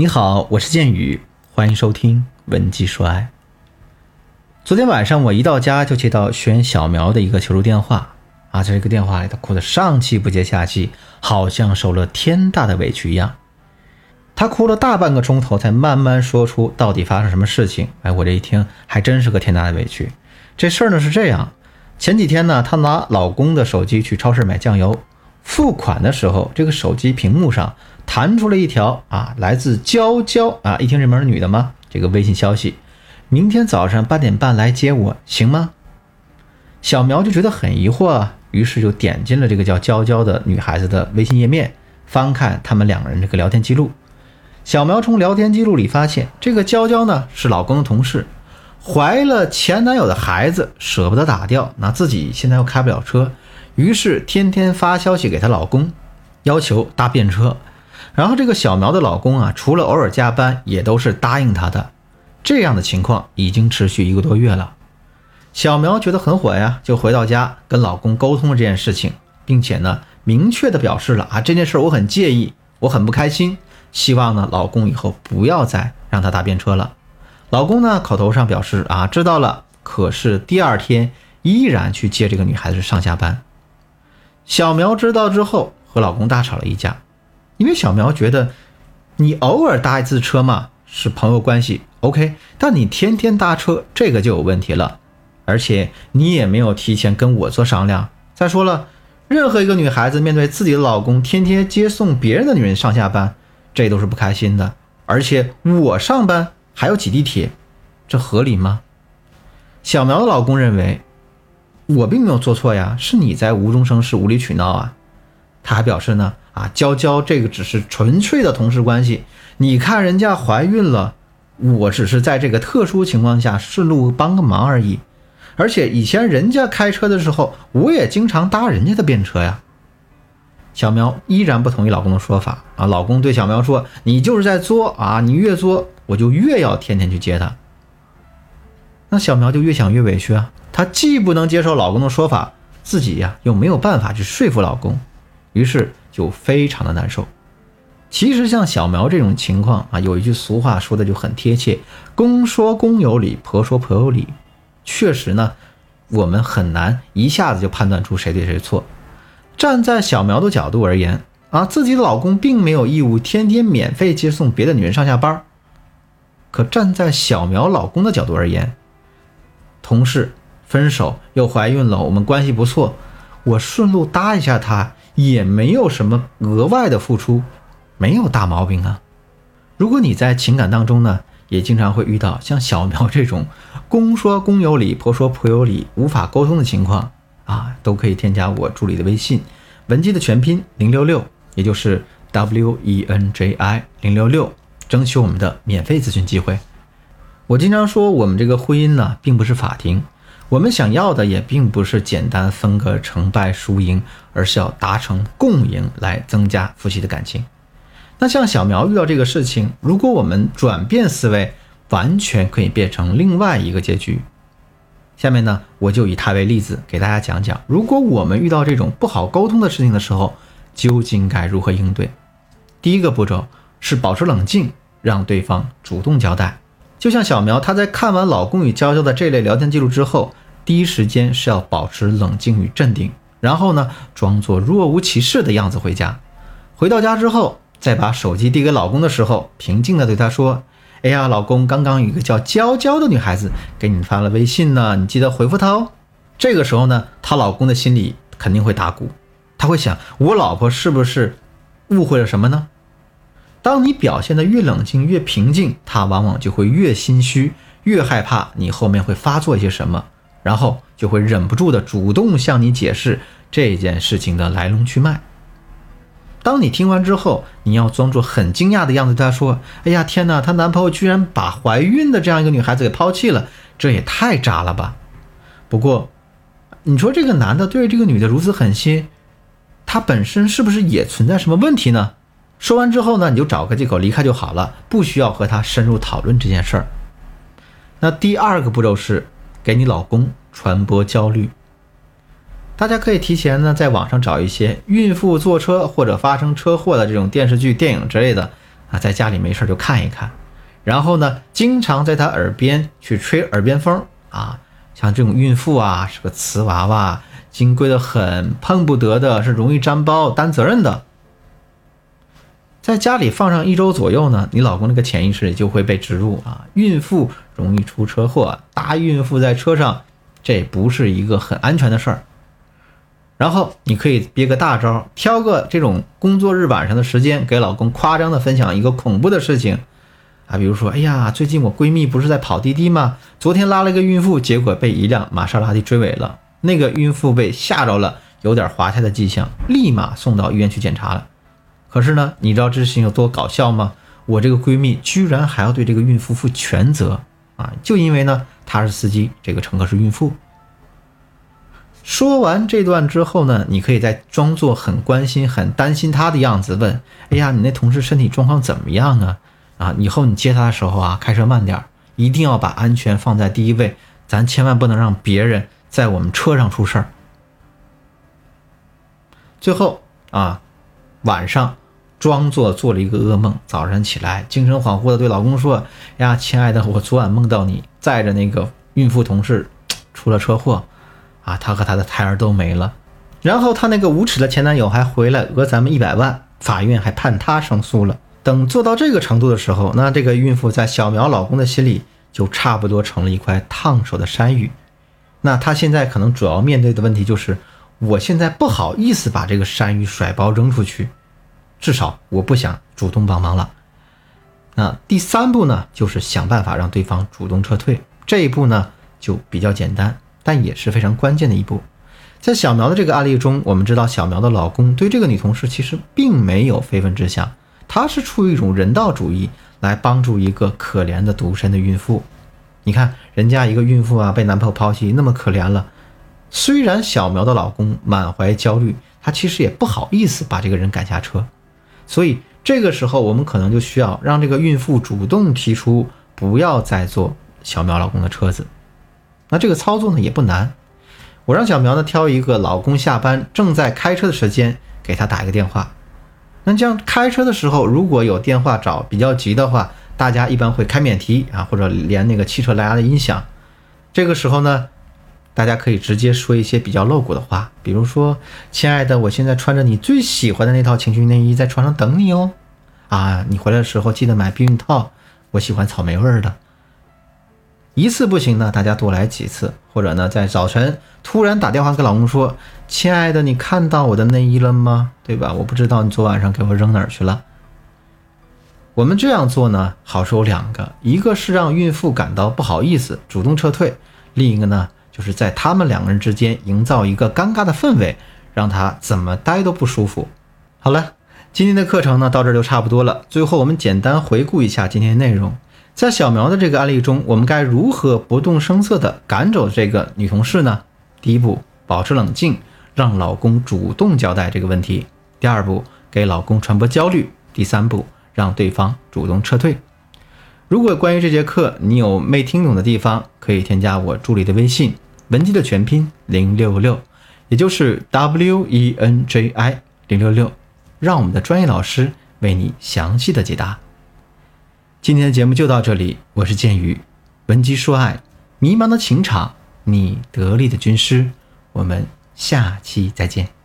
你好，我是剑宇，欢迎收听《文姬说爱》。昨天晚上我一到家就接到轩小苗的一个求助电话啊，在这个电话里，他哭得上气不接下气，好像受了天大的委屈一样。他哭了大半个钟头，才慢慢说出到底发生什么事情。哎，我这一听还真是个天大的委屈。这事儿呢是这样，前几天呢，她拿老公的手机去超市买酱油，付款的时候，这个手机屏幕上。弹出了一条啊，来自娇娇啊，一听这门是女的吗？这个微信消息，明天早上八点半来接我，行吗？小苗就觉得很疑惑，啊于是就点进了这个叫娇娇的女孩子的微信页面，翻看他们两个人这个聊天记录。小苗从聊天记录里发现，这个娇娇呢是老公的同事，怀了前男友的孩子，舍不得打掉，那自己现在又开不了车，于是天天发消息给她老公，要求搭便车。然后这个小苗的老公啊，除了偶尔加班，也都是答应她的。这样的情况已经持续一个多月了。小苗觉得很火呀，就回到家跟老公沟通了这件事情，并且呢，明确的表示了啊，这件事我很介意，我很不开心，希望呢，老公以后不要再让她搭便车了。老公呢，口头上表示啊，知道了，可是第二天依然去接这个女孩子上下班。小苗知道之后，和老公大吵了一架。因为小苗觉得，你偶尔搭一次车嘛，是朋友关系，OK。但你天天搭车，这个就有问题了。而且你也没有提前跟我做商量。再说了，任何一个女孩子面对自己的老公天天接送别人的女人上下班，这都是不开心的。而且我上班还要挤地铁，这合理吗？小苗的老公认为，我并没有做错呀，是你在无中生事、无理取闹啊。他还表示呢。啊，娇娇，这个只是纯粹的同事关系。你看人家怀孕了，我只是在这个特殊情况下顺路帮个忙而已。而且以前人家开车的时候，我也经常搭人家的便车呀。小苗依然不同意老公的说法啊。老公对小苗说：“你就是在作啊，你越作，我就越要天天去接她。”那小苗就越想越委屈啊。她既不能接受老公的说法，自己呀又没有办法去说服老公，于是。就非常的难受。其实像小苗这种情况啊，有一句俗话说的就很贴切：“公说公有理，婆说婆有理。”确实呢，我们很难一下子就判断出谁对谁错。站在小苗的角度而言啊，自己的老公并没有义务天天免费接送别的女人上下班。可站在小苗老公的角度而言，同事分手又怀孕了，我们关系不错，我顺路搭一下她。也没有什么额外的付出，没有大毛病啊。如果你在情感当中呢，也经常会遇到像小苗这种公说公有理，婆说婆有理，无法沟通的情况啊，都可以添加我助理的微信，文姬的全拼零六六，也就是 W E N J I 零六六，争取我们的免费咨询机会。我经常说，我们这个婚姻呢，并不是法庭。我们想要的也并不是简单分个成败输赢，而是要达成共赢来增加夫妻的感情。那像小苗遇到这个事情，如果我们转变思维，完全可以变成另外一个结局。下面呢，我就以他为例子给大家讲讲，如果我们遇到这种不好沟通的事情的时候，究竟该如何应对。第一个步骤是保持冷静，让对方主动交代。就像小苗，她在看完老公与娇娇的这类聊天记录之后，第一时间是要保持冷静与镇定，然后呢，装作若无其事的样子回家。回到家之后，再把手机递给老公的时候，平静地对他说：“哎呀，老公，刚刚有一个叫娇娇的女孩子给你发了微信呢，你记得回复她哦。”这个时候呢，她老公的心里肯定会打鼓，他会想：我老婆是不是误会了什么呢？当你表现得越冷静、越平静，他往往就会越心虚、越害怕你后面会发作一些什么，然后就会忍不住的主动向你解释这件事情的来龙去脉。当你听完之后，你要装作很惊讶的样子对他说：“哎呀，天哪，她男朋友居然把怀孕的这样一个女孩子给抛弃了，这也太渣了吧！”不过，你说这个男的对这个女的如此狠心，他本身是不是也存在什么问题呢？说完之后呢，你就找个借口离开就好了，不需要和他深入讨论这件事儿。那第二个步骤是给你老公传播焦虑。大家可以提前呢在网上找一些孕妇坐车或者发生车祸的这种电视剧、电影之类的啊，在家里没事就看一看，然后呢，经常在她耳边去吹耳边风啊，像这种孕妇啊，是个瓷娃娃，金贵的很，碰不得的，是容易粘包、担责任的。在家里放上一周左右呢，你老公那个潜意识就会被植入啊，孕妇容易出车祸，大孕妇在车上，这不是一个很安全的事儿。然后你可以憋个大招，挑个这种工作日晚上的时间，给老公夸张的分享一个恐怖的事情啊，比如说，哎呀，最近我闺蜜不是在跑滴滴吗？昨天拉了一个孕妇，结果被一辆玛莎拉蒂追尾了，那个孕妇被吓着了，有点滑胎的迹象，立马送到医院去检查了。可是呢，你知道这事情有多搞笑吗？我这个闺蜜居然还要对这个孕妇负全责啊！就因为呢，她是司机，这个乘客是孕妇。说完这段之后呢，你可以再装作很关心、很担心她的样子，问：“哎呀，你那同事身体状况怎么样啊？啊，以后你接她的时候啊，开车慢点，一定要把安全放在第一位，咱千万不能让别人在我们车上出事儿。”最后啊。晚上，装作做了一个噩梦，早上起来精神恍惚的对老公说：“呀，亲爱的，我昨晚梦到你载着那个孕妇同事出了车祸，啊，她和她的胎儿都没了。然后她那个无耻的前男友还回来讹咱们一百万，法院还判她胜诉了。等做到这个程度的时候，那这个孕妇在小苗老公的心里就差不多成了一块烫手的山芋。那她现在可能主要面对的问题就是。我现在不好意思把这个山芋甩包扔出去，至少我不想主动帮忙了。那第三步呢，就是想办法让对方主动撤退。这一步呢就比较简单，但也是非常关键的一步。在小苗的这个案例中，我们知道小苗的老公对这个女同事其实并没有非分之想，他是出于一种人道主义来帮助一个可怜的独身的孕妇。你看人家一个孕妇啊，被男朋友抛弃，那么可怜了。虽然小苗的老公满怀焦虑，他其实也不好意思把这个人赶下车，所以这个时候我们可能就需要让这个孕妇主动提出不要再坐小苗老公的车子。那这个操作呢也不难，我让小苗呢挑一个老公下班正在开车的时间给他打一个电话。那这样开车的时候如果有电话找比较急的话，大家一般会开免提啊，或者连那个汽车蓝牙的音响。这个时候呢。大家可以直接说一些比较露骨的话，比如说：“亲爱的，我现在穿着你最喜欢的那套情趣内衣在床上等你哦。”啊，你回来的时候记得买避孕套，我喜欢草莓味儿的。一次不行呢，大家多来几次，或者呢，在早晨突然打电话给老公说：“亲爱的，你看到我的内衣了吗？对吧？我不知道你昨晚上给我扔哪儿去了。”我们这样做呢，好处有两个，一个是让孕妇感到不好意思，主动撤退；另一个呢。就是在他们两个人之间营造一个尴尬的氛围，让他怎么待都不舒服。好了，今天的课程呢到这就差不多了。最后我们简单回顾一下今天的内容。在小苗的这个案例中，我们该如何不动声色地赶走这个女同事呢？第一步，保持冷静，让老公主动交代这个问题；第二步，给老公传播焦虑；第三步，让对方主动撤退。如果关于这节课你有没听懂的地方，可以添加我助理的微信。文姬的全拼零六六，也就是 W E N J I 零六六，让我们的专业老师为你详细的解答。今天的节目就到这里，我是剑宇，文姬说爱，迷茫的情场，你得力的军师，我们下期再见。